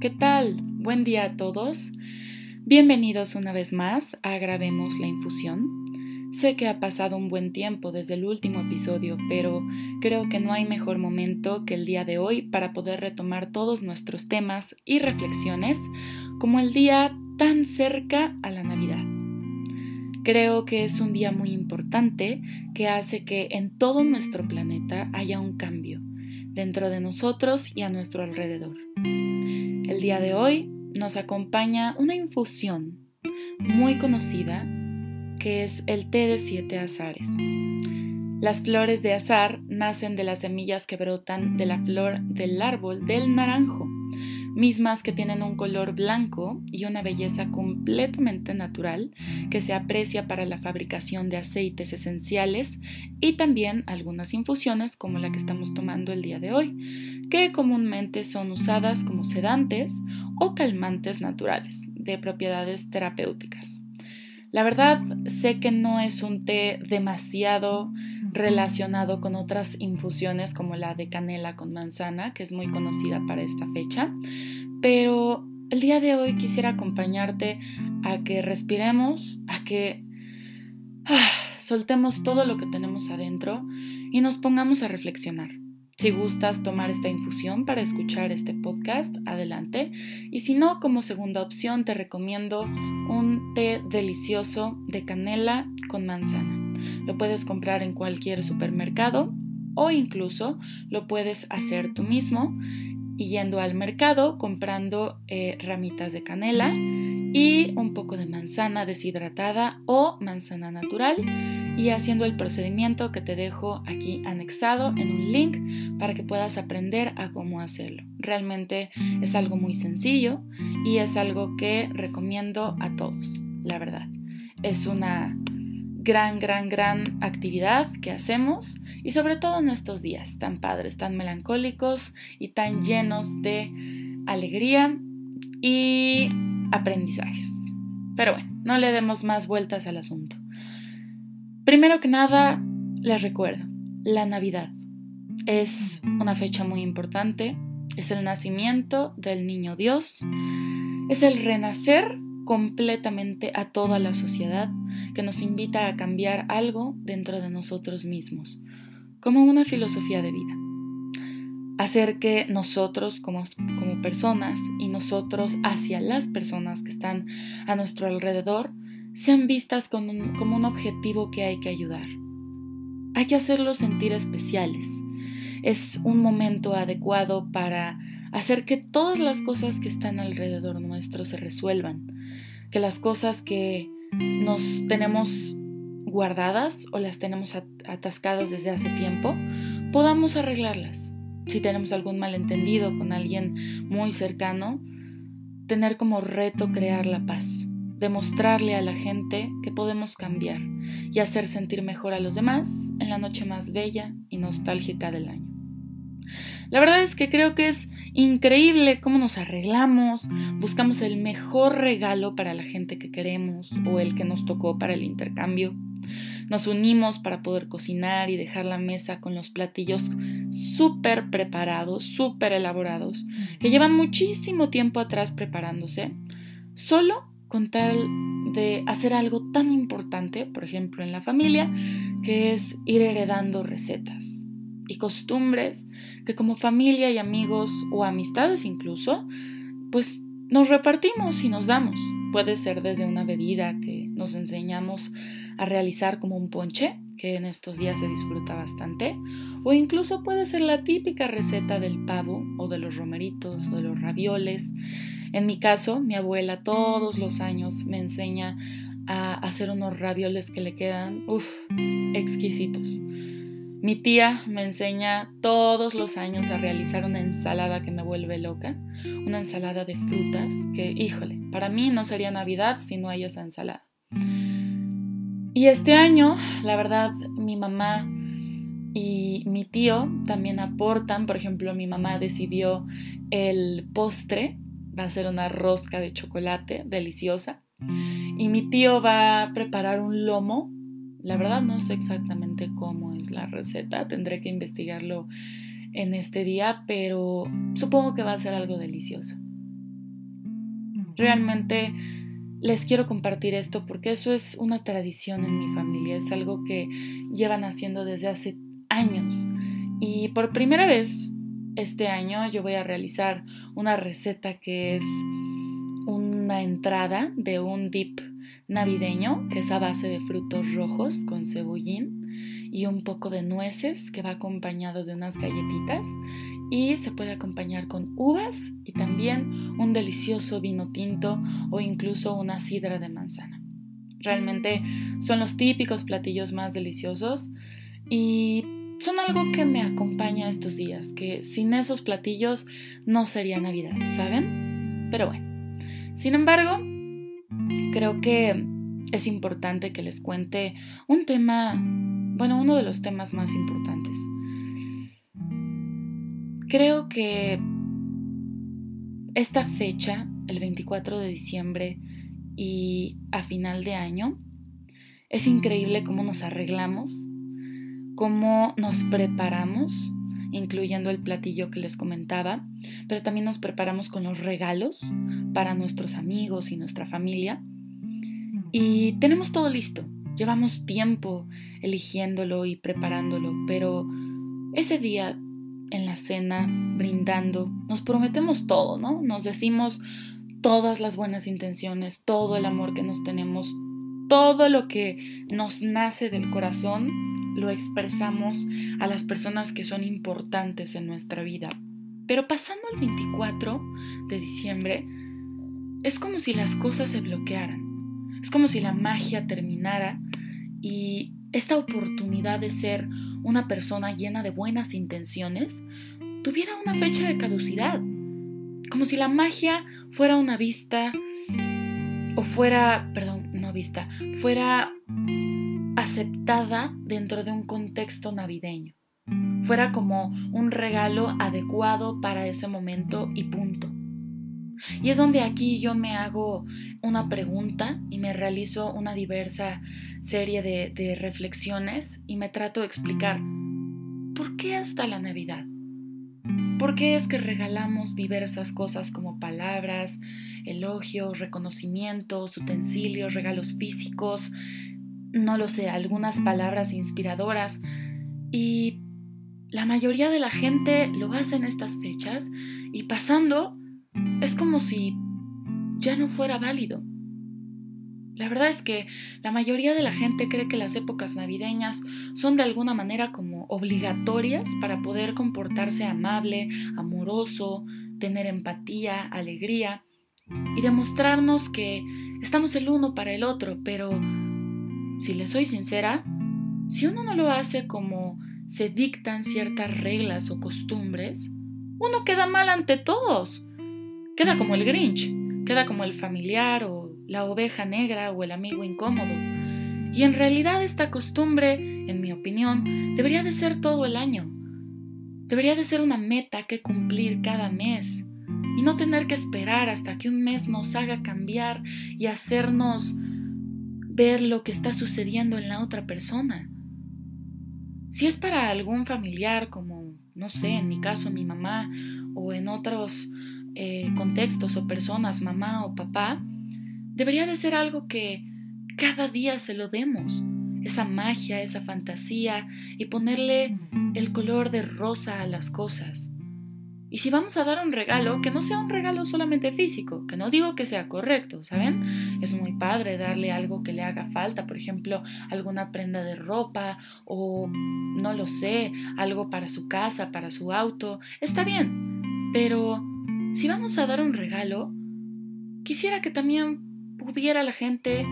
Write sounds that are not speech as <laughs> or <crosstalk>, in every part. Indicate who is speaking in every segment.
Speaker 1: ¿qué tal? Buen día a todos. Bienvenidos una vez más a Grabemos la Infusión. Sé que ha pasado un buen tiempo desde el último episodio, pero creo que no hay mejor momento que el día de hoy para poder retomar todos nuestros temas y reflexiones como el día tan cerca a la Navidad. Creo que es un día muy importante que hace que en todo nuestro planeta haya un cambio dentro de nosotros y a nuestro alrededor. El día de hoy nos acompaña una infusión muy conocida que es el té de siete azares. Las flores de azar nacen de las semillas que brotan de la flor del árbol del naranjo mismas que tienen un color blanco y una belleza completamente natural que se aprecia para la fabricación de aceites esenciales y también algunas infusiones como la que estamos tomando el día de hoy, que comúnmente son usadas como sedantes o calmantes naturales de propiedades terapéuticas. La verdad, sé que no es un té demasiado relacionado con otras infusiones como la de canela con manzana, que es muy conocida para esta fecha, pero el día de hoy quisiera acompañarte a que respiremos, a que ah, soltemos todo lo que tenemos adentro y nos pongamos a reflexionar. Si gustas tomar esta infusión para escuchar este podcast, adelante. Y si no, como segunda opción te recomiendo un té delicioso de canela con manzana. Lo puedes comprar en cualquier supermercado o incluso lo puedes hacer tú mismo yendo al mercado comprando eh, ramitas de canela y un poco de manzana deshidratada o manzana natural y haciendo el procedimiento que te dejo aquí anexado en un link para que puedas aprender a cómo hacerlo. Realmente es algo muy sencillo y es algo que recomiendo a todos, la verdad. Es una gran, gran, gran actividad que hacemos y sobre todo en estos días tan padres, tan melancólicos y tan llenos de alegría y aprendizajes. Pero bueno, no le demos más vueltas al asunto. Primero que nada, les recuerdo, la Navidad es una fecha muy importante, es el nacimiento del niño Dios, es el renacer completamente a toda la sociedad que nos invita a cambiar algo dentro de nosotros mismos, como una filosofía de vida. Hacer que nosotros como, como personas y nosotros hacia las personas que están a nuestro alrededor sean vistas como un, objetivo que hay que ayudar. Hay que hacerlos sentir especiales. Es un momento adecuado para hacer que todas las cosas que están alrededor nuestro se resuelvan, que las cosas que nos tenemos guardadas o las tenemos atascadas desde hace tiempo, podamos arreglarlas. Si tenemos algún malentendido con alguien muy cercano, tener como reto crear la paz, demostrarle a la gente que podemos cambiar y hacer sentir mejor a los demás en la noche más bella y nostálgica del año. La verdad es que creo que es increíble cómo nos arreglamos, buscamos el mejor regalo para la gente que queremos o el que nos tocó para el intercambio. Nos unimos para poder cocinar y dejar la mesa con los platillos súper preparados, súper elaborados, que llevan muchísimo tiempo atrás preparándose, solo con tal de hacer algo tan importante, por ejemplo, en la familia, que es ir heredando recetas y costumbres que como familia y amigos o amistades incluso, pues nos repartimos y nos damos. Puede ser desde una bebida que nos enseñamos a realizar como un ponche, que en estos días se disfruta bastante, o incluso puede ser la típica receta del pavo o de los romeritos o de los ravioles. En mi caso, mi abuela todos los años me enseña a hacer unos ravioles que le quedan, uff, exquisitos. Mi tía me enseña todos los años a realizar una ensalada que me vuelve loca, una ensalada de frutas que, híjole, para mí no sería Navidad si no hay esa ensalada. Y este año, la verdad, mi mamá y mi tío también aportan, por ejemplo, mi mamá decidió el postre, va a ser una rosca de chocolate deliciosa, y mi tío va a preparar un lomo la verdad no sé exactamente cómo es la receta, tendré que investigarlo en este día, pero supongo que va a ser algo delicioso. Realmente les quiero compartir esto porque eso es una tradición en mi familia, es algo que llevan haciendo desde hace años. Y por primera vez este año yo voy a realizar una receta que es una entrada de un dip navideño que es a base de frutos rojos con cebollín y un poco de nueces que va acompañado de unas galletitas y se puede acompañar con uvas y también un delicioso vino tinto o incluso una sidra de manzana. Realmente son los típicos platillos más deliciosos y son algo que me acompaña estos días, que sin esos platillos no sería Navidad, ¿saben? Pero bueno, sin embargo, creo que es importante que les cuente un tema, bueno, uno de los temas más importantes. Creo que esta fecha, el 24 de diciembre y a final de año, es increíble cómo nos arreglamos, cómo nos preparamos, incluyendo el platillo que les comentaba, pero también nos preparamos con los regalos para nuestros amigos y nuestra familia. Y tenemos todo listo. Llevamos tiempo eligiéndolo y preparándolo, pero ese día en la cena, brindando, nos prometemos todo, ¿no? Nos decimos todas las buenas intenciones, todo el amor que nos tenemos, todo lo que nos nace del corazón, lo expresamos a las personas que son importantes en nuestra vida. Pero pasando el 24 de diciembre, es como si las cosas se bloquearan. Es como si la magia terminara y esta oportunidad de ser una persona llena de buenas intenciones tuviera una fecha de caducidad. Como si la magia fuera una vista o fuera, perdón, no vista, fuera aceptada dentro de un contexto navideño. Fuera como un regalo adecuado para ese momento y punto. Y es donde aquí yo me hago una pregunta y me realizo una diversa serie de, reflexiones y me trato de explicar por qué hasta la Navidad. ¿Por qué es que regalamos diversas cosas como palabras, elogios, reconocimientos, utensilios, regalos físicos, no lo sé, algunas palabras inspiradoras? Y la mayoría de la gente lo hace en estas fechas y pasando es como si ya no fuera válido. La verdad es que la mayoría de la gente cree que las épocas navideñas son de alguna manera como obligatorias para poder comportarse amable, amoroso, tener empatía, alegría y demostrarnos que estamos el uno para el otro, pero si le soy sincera, si uno no lo hace como se dictan ciertas reglas o costumbres, uno queda mal ante todos. Queda como el Grinch, queda como el familiar o la oveja negra o el amigo incómodo. Y en realidad esta costumbre, en mi opinión, debería de ser todo el año. Debería de ser una meta que cumplir cada mes y no tener que esperar hasta que un mes nos haga cambiar y hacernos ver lo que está sucediendo en la otra persona. Si es para algún familiar como, no sé, en mi caso mi mamá o en otros eh, contextos o personas, mamá o papá, debería de ser algo que cada día se lo demos, esa magia, esa fantasía y ponerle el color de rosa a las cosas. Y si vamos a dar un regalo, que no sea un regalo solamente físico, que no digo que sea correcto, ¿saben? Es muy padre darle algo que le haga falta, por ejemplo, alguna prenda de ropa o, no lo sé, algo para su casa, para su auto, está bien, pero si vamos a dar un regalo, quisiera que también pudiera la gente,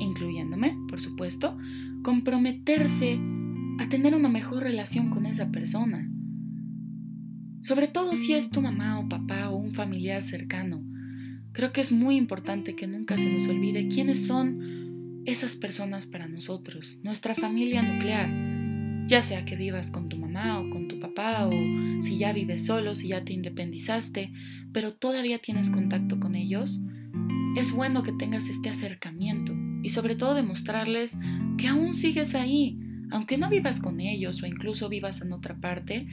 Speaker 1: incluyéndome, por supuesto, comprometerse a tener una mejor relación con esa persona. Sobre todo si es tu mamá o papá o un familiar cercano. Creo que es muy importante que nunca se nos olvide quiénes son esas personas para nosotros, nuestra familia nuclear, ya sea que vivas con tu mamá o con tu papá o si ya vives solo, si ya te independizaste, pero todavía tienes contacto con ellos, es bueno que tengas este acercamiento y sobre todo demostrarles que aún sigues ahí, aunque no vivas con ellos o incluso vivas en otra parte,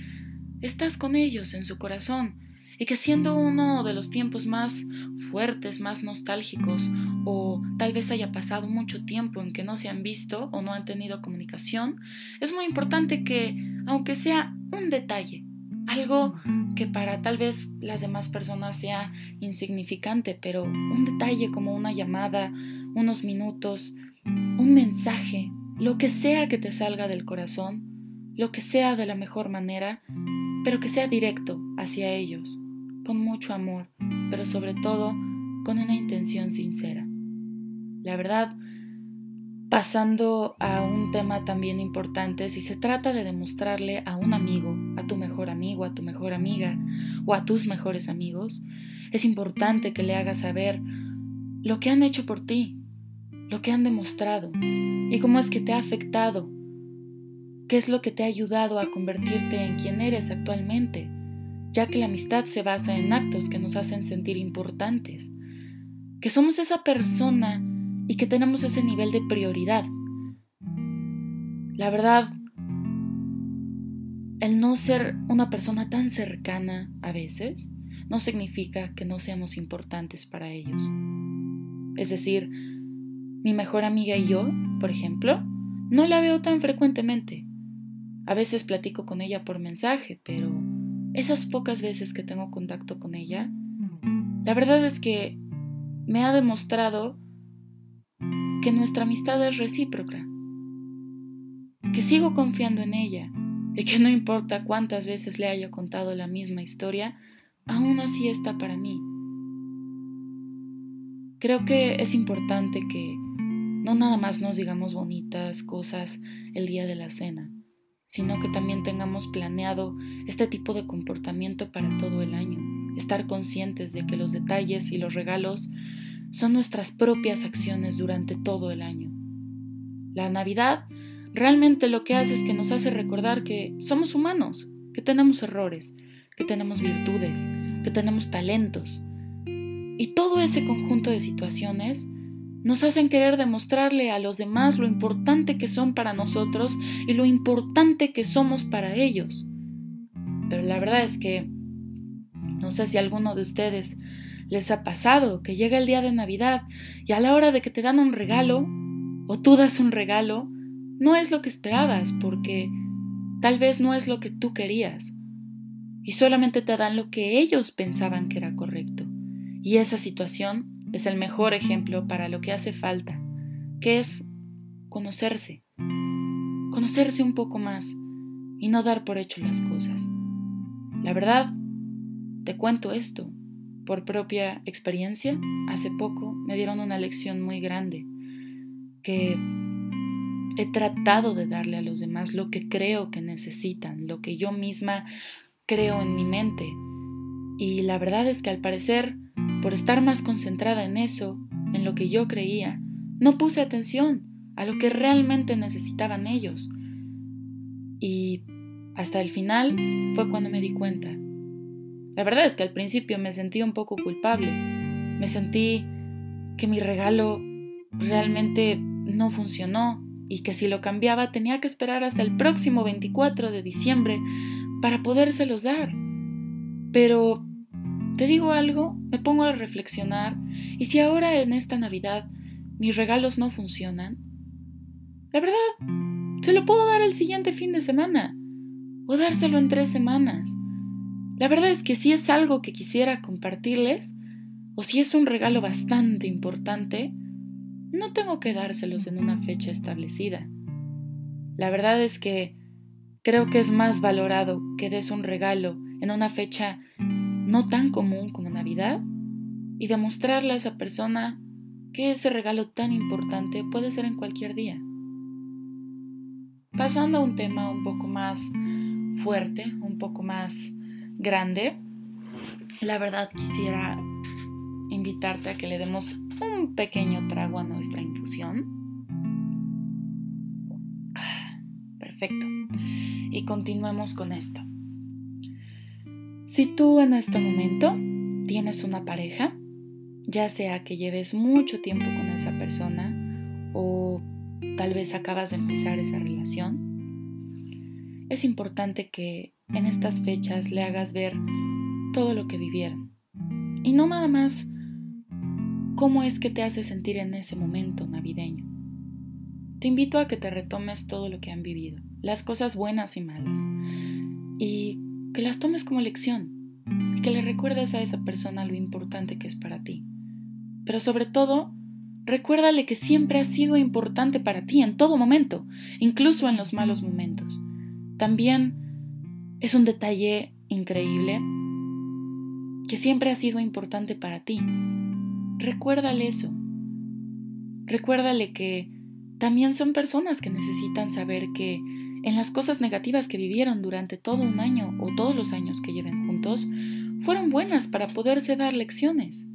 Speaker 1: estás con ellos en su corazón y que siendo uno de los tiempos más fuertes, más nostálgicos, o tal vez haya pasado mucho tiempo en que no se han visto o no han tenido comunicación, es muy importante que, aunque sea un detalle, algo que para tal vez las demás personas sea insignificante, pero un detalle como una llamada, unos minutos, un mensaje, lo que sea que te salga del corazón, lo que sea de la mejor manera, pero que sea directo hacia ellos, con mucho amor, pero sobre todo con una intención sincera. La verdad, pasando a un tema también importante, si se trata de demostrarle a un amigo, a tu mejor amigo, a tu mejor amiga o a tus mejores amigos, es importante que le hagas saber lo que han hecho por ti, lo que han demostrado y cómo es que te ha afectado, qué es lo que te ha ayudado a convertirte en quien eres actualmente, ya que la amistad se basa en actos que nos hacen sentir importantes, que somos esa persona y que tenemos ese nivel de prioridad. La verdad, el no ser una persona tan cercana a veces no significa que no seamos importantes para ellos. Es decir, mi mejor amiga y yo, por ejemplo, no la veo tan frecuentemente. A veces platico con ella por mensaje, pero esas pocas veces que tengo contacto con ella, la verdad es que me ha demostrado que nuestra amistad es recíproca, que sigo confiando en ella y que no importa cuántas veces le haya contado la misma historia, aún así está para mí. Creo que es importante que no nada más nos digamos bonitas cosas el día de la cena, sino que también tengamos planeado este tipo de comportamiento para todo el año, estar conscientes de que los detalles y los regalos son nuestras propias acciones durante todo el año. La Navidad realmente lo que hace es que nos hace recordar que somos humanos, que tenemos errores, que tenemos virtudes, que tenemos talentos. Y todo ese conjunto de situaciones nos hacen querer demostrarle a los demás lo importante que son para nosotros y lo importante que somos para ellos. Pero la verdad es que no sé si alguno de ustedes les ha pasado que llega el día de Navidad y a la hora de que te dan un regalo o tú das un regalo, no es lo que esperabas porque tal vez no es lo que tú querías y solamente te dan lo que ellos pensaban que era correcto. Y esa situación es el mejor ejemplo para lo que hace falta, que es conocerse, conocerse un poco más y no dar por hecho las cosas. La verdad, te cuento esto, por propia experiencia, hace poco me dieron una lección muy grande, que he tratado de darle a los demás lo que creo que necesitan, lo que yo misma creo en mi mente. Y la verdad es que al parecer por estar más concentrada en eso, en lo que yo creía, no puse atención a lo que realmente necesitaban ellos. Y hasta el final fue cuando me di cuenta. La verdad es que al principio me sentí un poco culpable. Me sentí que mi regalo realmente no funcionó y que si lo cambiaba tenía que esperar hasta el próximo 24 de diciembre para podérselos dar. Pero te digo algo, me pongo a reflexionar, y si ahora en esta Navidad mis regalos no funcionan, la verdad, se lo puedo dar el siguiente fin de semana, o dárselo en tres semanas. La verdad es que si es algo que quisiera compartirles, o si es un regalo bastante importante, no tengo que dárselos en una fecha establecida. La verdad es que creo que es más valorado que des un regalo en una fecha no tan común como Navidad y demostrarle a esa persona que ese regalo tan importante puede ser en cualquier día. Pasando a un tema un poco más fuerte, un poco más grande, la verdad quisiera invitarte a que le demos un pequeño trago a nuestra infusión. Ah, perfecto. Y continuemos con esto. Si tú en este momento tienes una pareja, ya sea que lleves mucho tiempo con esa persona o tal vez acabas de empezar esa relación, es importante que en estas fechas le hagas ver todo lo que vivieron. Y no nada más cómo es que te hace sentir en ese momento navideño. Te invito a que te retomes todo lo que han vivido, las cosas buenas y malas, y que las tomes como lección, y que le recuerdes a esa persona lo importante que es para ti. Pero sobre todo, recuérdale que siempre ha sido importante para ti en todo momento, incluso en los malos momentos. También es un detalle increíble que siempre ha sido importante para ti. Recuérdale eso. Recuérdale que también son personas que necesitan saber que en las cosas negativas que vivieron durante todo un año o todos los años que lleven juntos, fueron buenas para poderse dar lecciones,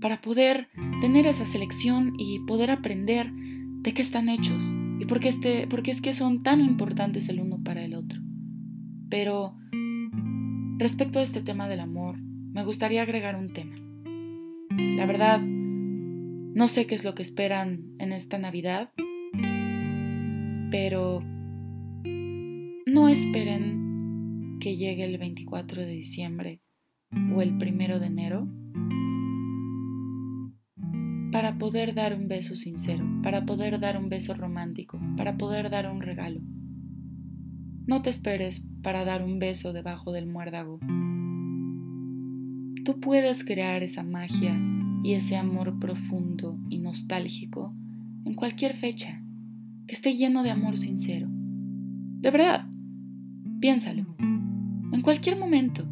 Speaker 1: para poder tener esa selección y poder aprender de qué están hechos y por qué, este, es que son tan importantes el uno para el otro. Pero respecto a este tema del amor, me gustaría agregar un tema. La verdad, no sé qué es lo que esperan en esta Navidad, pero no esperen que llegue el 24 de diciembre o el 1 de enero para poder dar un beso sincero, para poder dar un beso romántico, para poder dar un regalo. No te esperes para dar un beso debajo del muérdago. Tú puedes crear esa magia y ese amor profundo y nostálgico en cualquier fecha que esté lleno de amor sincero. De verdad, piénsalo. En cualquier momento.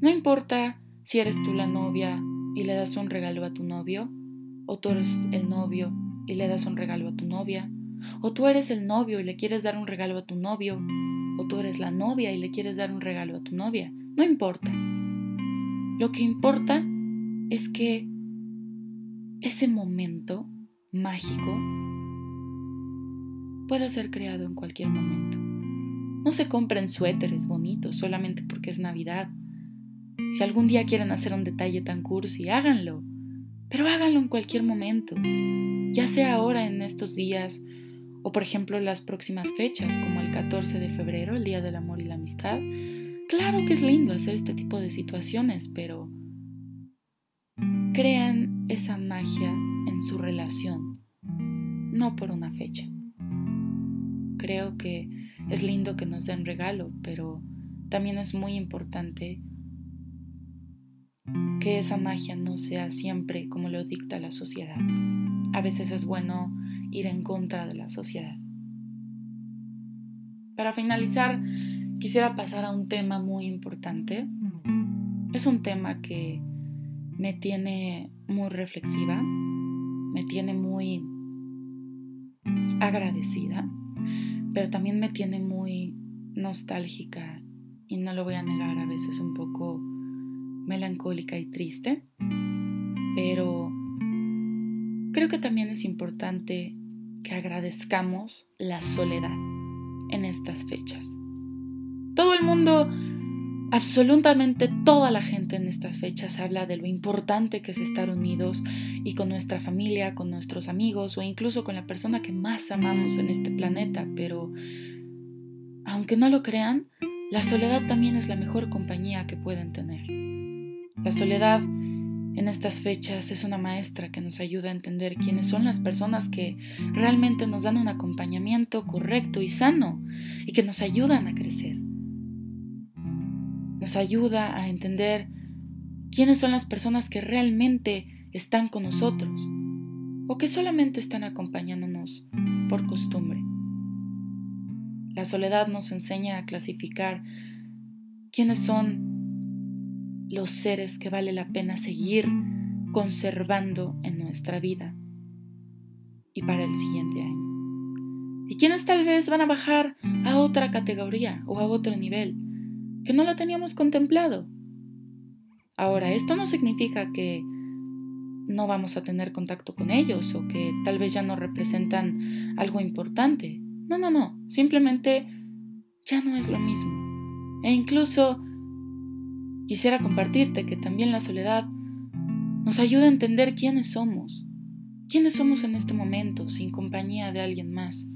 Speaker 1: No importa si eres tú la novia y le das un regalo a tu novio, o tú eres el novio y le das un regalo a tu novia, o tú eres el novio y le quieres dar un regalo a tu novio, o tú eres la novia y le quieres dar un regalo a tu novia. No importa. Lo que importa es que ese momento mágico puede ser creado en cualquier momento. No se compren suéteres bonitos solamente porque es Navidad. Si algún día quieren hacer un detalle tan cursi, háganlo. Pero háganlo en cualquier momento. Ya sea ahora en estos días o por ejemplo las próximas fechas como el 14 de febrero, el Día del Amor y la Amistad. Claro que es lindo hacer este tipo de situaciones, pero crean esa magia en su relación, no por una fecha creo que es lindo que nos den regalo, pero también es muy importante que esa magia no sea siempre como lo dicta la sociedad. A veces es bueno ir en contra de la sociedad. Para finalizar, quisiera pasar a un tema muy importante. Es un tema que me tiene muy reflexiva, me tiene muy agradecida pero también me tiene muy nostálgica y no lo voy a negar, a veces un poco melancólica y triste, pero creo que también es importante que agradezcamos la soledad en estas fechas. Todo el mundo Absolutamente toda la gente en estas fechas habla de lo importante que es estar unidos y con nuestra familia, con nuestros amigos o incluso con la persona que más amamos en este planeta, pero aunque no lo crean, la soledad también es la mejor compañía que pueden tener. La soledad en estas fechas es una maestra que nos ayuda a entender quiénes son las personas que realmente nos dan un acompañamiento correcto y sano y que nos ayudan a crecer nos ayuda a entender quiénes son las personas que realmente están con nosotros o que solamente están acompañándonos por costumbre. La soledad nos enseña a clasificar quiénes son los seres que vale la pena seguir conservando en nuestra vida y para el siguiente año. Y quiénes tal vez van a bajar a otra categoría o a otro nivel que no lo teníamos contemplado. Ahora, esto no significa que no vamos a tener contacto con ellos o que tal vez ya no representan algo importante. No, no, no, simplemente ya no es lo mismo. E incluso quisiera compartirte que también la soledad nos ayuda a entender quiénes somos, quiénes somos en este momento sin compañía de alguien más.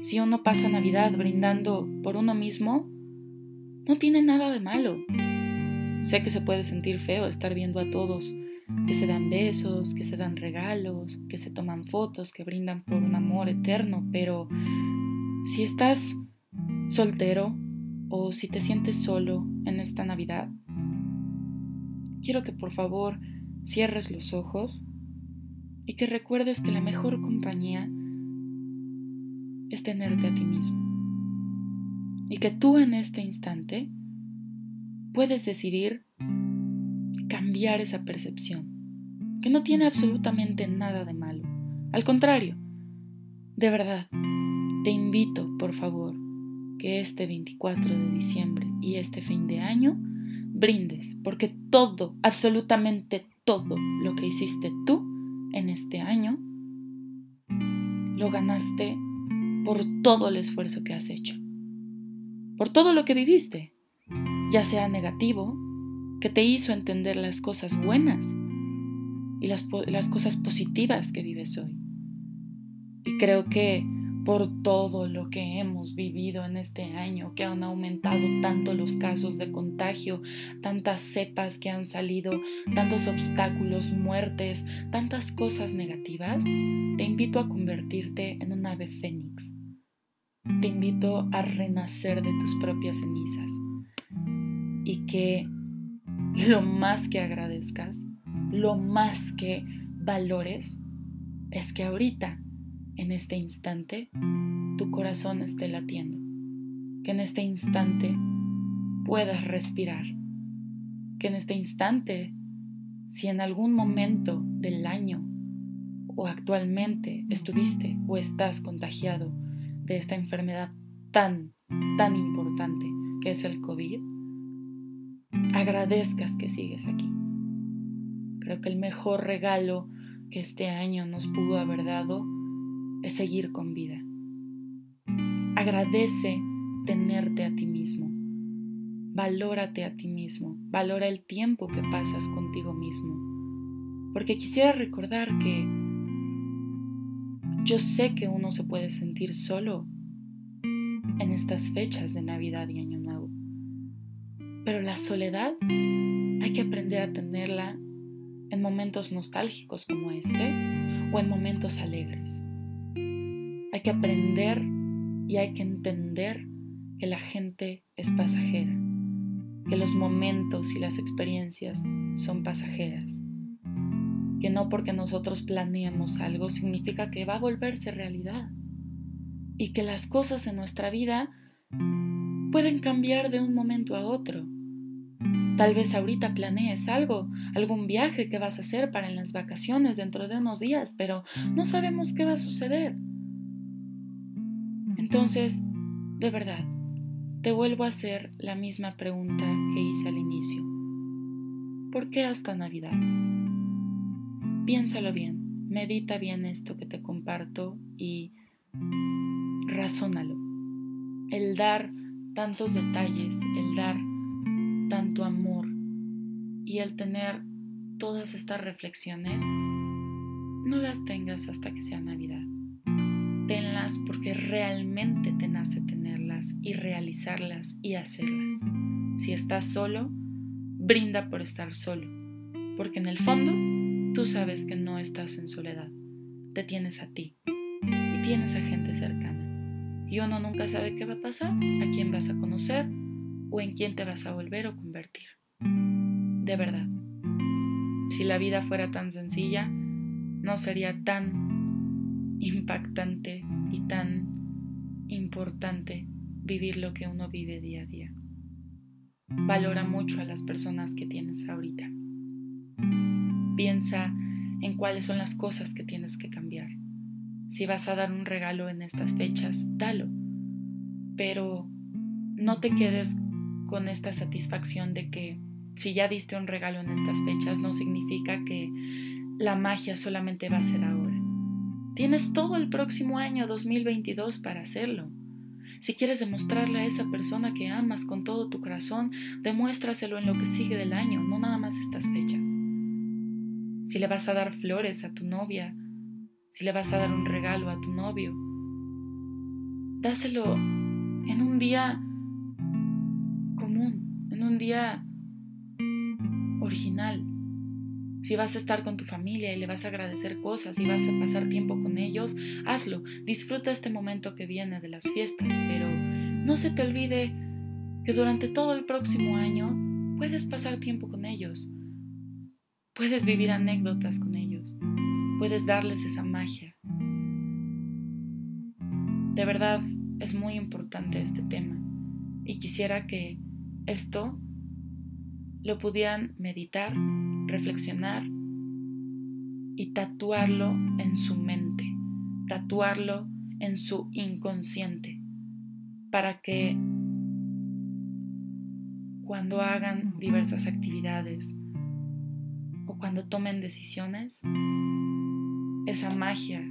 Speaker 1: Si uno pasa Navidad brindando por uno mismo, no tiene nada de malo. Sé que se puede sentir feo estar viendo a todos que se dan besos, que se dan regalos, que se toman fotos, que brindan por un amor eterno, pero si estás soltero o si te sientes solo en esta Navidad, quiero que por favor cierres los ojos y que recuerdes que la mejor compañía es tenerte a ti mismo. Y que tú en este instante puedes decidir cambiar esa percepción, que no tiene absolutamente nada de malo. Al contrario, de verdad, te invito, por favor, que este 24 de diciembre y este fin de año brindes, porque todo, absolutamente todo lo que hiciste tú en este año, lo ganaste por todo el esfuerzo que has hecho, por todo lo que viviste, ya sea negativo, que te hizo entender las cosas buenas y las, cosas positivas que vives hoy. Y creo que por todo lo que hemos vivido en este año, que han aumentado tanto los casos de contagio, tantas cepas que han salido, tantos obstáculos, muertes, tantas cosas negativas, te invito a convertirte en un ave fénix. Te invito a renacer de tus propias cenizas y que <laughs> lo más que agradezcas, lo más que valores, es que ahorita en este instante tu corazón esté latiendo, que en este instante puedas respirar, que en este instante, si en algún momento del año o actualmente estuviste o estás contagiado de esta enfermedad tan, tan importante que es el COVID, agradezcas que sigues aquí. Creo que el mejor regalo que este año nos pudo haber dado es seguir con vida. Agradece tenerte a ti mismo. Valórate a ti mismo. Valora el tiempo que pasas contigo mismo. Porque quisiera recordar que yo sé que uno se puede sentir solo en estas fechas de Navidad y Año Nuevo. Pero la soledad hay que aprender a tenerla en momentos nostálgicos como este o en momentos alegres. Hay que aprender y hay que entender que la gente es pasajera, que los momentos y las experiencias son pasajeras, que no porque nosotros planeemos algo significa que va a volverse realidad y que las cosas en nuestra vida pueden cambiar de un momento a otro. Tal vez ahorita planees algo, algún viaje que vas a hacer para en las vacaciones dentro de unos días, pero no sabemos qué va a suceder. Entonces, de verdad, te vuelvo a hacer la misma pregunta que hice al inicio. ¿Por qué hasta Navidad? Piénsalo bien, medita bien esto que te comparto y razónalo. El dar tantos detalles, el dar tanto amor y el tener todas estas reflexiones, no las tengas hasta que sea Navidad tenlas porque realmente te nace tenerlas y realizarlas y hacerlas. Si estás solo, brinda por estar solo, porque en el fondo tú sabes que no estás en soledad, te tienes a ti y tienes a gente cercana. Y uno nunca sabe qué va a pasar, a quién vas a conocer o en quién te vas a volver o convertir. De verdad, si la vida fuera tan sencilla, no sería tan impactante y tan importante vivir lo que uno vive día a día. Valora mucho a las personas que tienes ahorita. Piensa en cuáles son las cosas que tienes que cambiar. Si vas a dar un regalo en estas fechas, dalo. Pero no te quedes con esta satisfacción de que si ya diste un regalo en estas fechas no significa que la magia solamente va a ser ahora. Tienes todo el próximo año 2022 para hacerlo. Si quieres demostrarle a esa persona que amas con todo tu corazón, demuéstraselo en lo que sigue del año, no nada más estas fechas. Si le vas a dar flores a tu novia, si le vas a dar un regalo a tu novio, dáselo en un día común día original. Si vas a estar con tu familia y le vas a agradecer cosas y vas a pasar tiempo con ellos, hazlo. Disfruta este momento que viene de las fiestas, pero no se te olvide que durante todo el próximo año puedes pasar tiempo con ellos. Puedes vivir anécdotas con ellos. Puedes darles esa magia. De verdad, es muy importante este tema y quisiera que esto lo pudieran meditar, reflexionar y tatuarlo en su mente, tatuarlo en su inconsciente, para que cuando hagan diversas actividades o cuando tomen decisiones, esa magia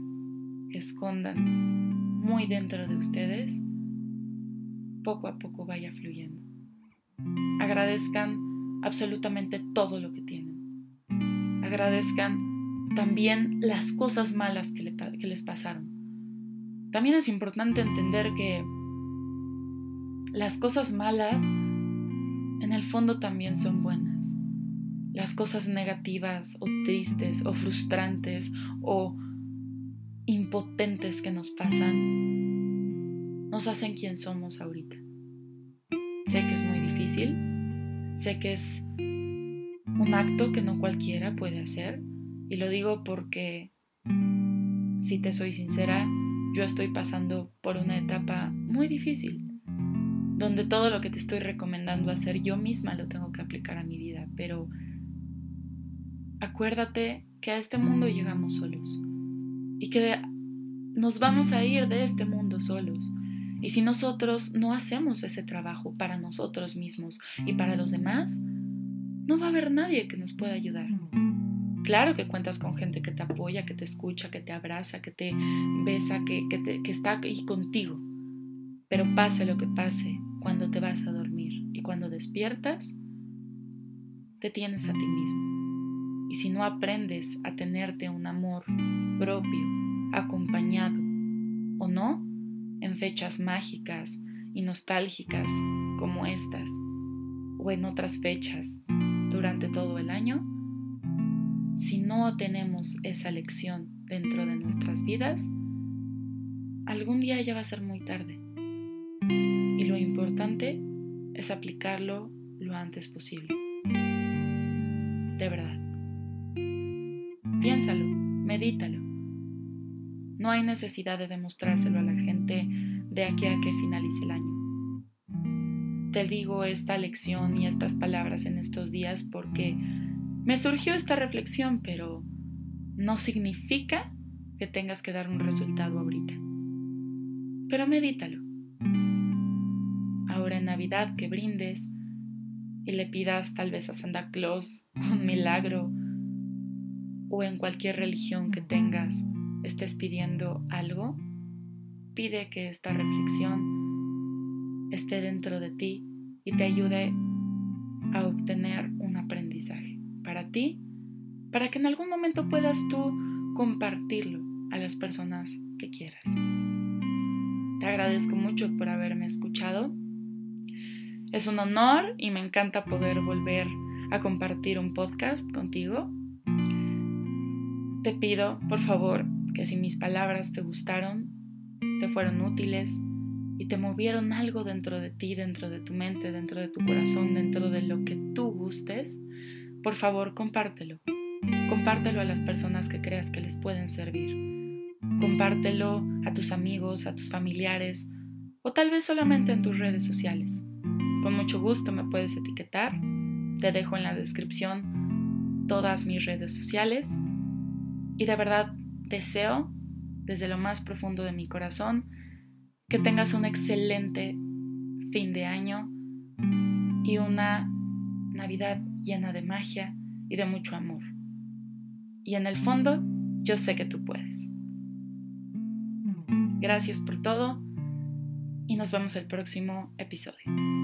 Speaker 1: que escondan muy dentro de ustedes, poco a poco vaya fluyendo. Agradezcan absolutamente todo lo que tienen. Agradezcan también las cosas malas que, les pasaron. También es importante entender que las cosas malas en el fondo también son buenas. Las cosas negativas o tristes o frustrantes o impotentes que nos pasan nos hacen quien somos ahorita. Sé que es muy difícil, Sé que es un acto que no cualquiera puede hacer y lo digo porque, si te soy sincera, yo estoy pasando por una etapa muy difícil, donde todo lo que te estoy recomendando hacer yo misma lo tengo que aplicar a mi vida, pero acuérdate que a este mundo llegamos solos y que nos vamos a ir de este mundo solos. Y si nosotros no hacemos ese trabajo para nosotros mismos y para los demás, no va a haber nadie que nos pueda ayudar. Claro que cuentas con gente que te apoya, que te escucha, que te abraza, que te besa, que, que está ahí contigo. Pero pase lo que pase, cuando te vas a dormir y cuando despiertas, te tienes a ti mismo. Y si no aprendes a tenerte un amor propio, acompañado o no, en fechas mágicas y nostálgicas como estas o en otras fechas durante todo el año, si no tenemos esa lección dentro de nuestras vidas, algún día ya va a ser muy tarde. Y lo importante es aplicarlo lo antes posible. De verdad. Piénsalo, medítalo. No hay necesidad de demostrárselo a la gente de aquí a que finalice el año. Te digo esta lección y estas palabras en estos días porque me surgió esta reflexión, pero no significa que tengas que dar un resultado ahorita. Pero medítalo. Ahora en Navidad que brindes y le pidas tal vez a Santa Claus un milagro o en cualquier religión que tengas estés pidiendo algo, pide que esta reflexión esté dentro de ti y te ayude a obtener un aprendizaje para ti, para que en algún momento puedas tú compartirlo a las personas que quieras. Te agradezco mucho por haberme escuchado. Es un honor y me encanta poder volver a compartir un podcast contigo. Te pido, por favor, que si mis palabras te gustaron, te fueron útiles y te movieron algo dentro de ti, dentro de tu mente, dentro de tu corazón, dentro de lo que tú gustes, por favor compártelo. Compártelo a las personas que creas que les pueden servir. Compártelo a tus amigos, a tus familiares o tal vez solamente en tus redes sociales. Con mucho gusto me puedes etiquetar. Te dejo en la descripción todas mis redes sociales. Y de verdad Deseo, desde lo más profundo de mi corazón, que tengas un excelente fin de año y una Navidad llena de magia y de mucho amor. Y en el fondo, yo sé que tú puedes. Gracias por todo y nos vemos el próximo episodio.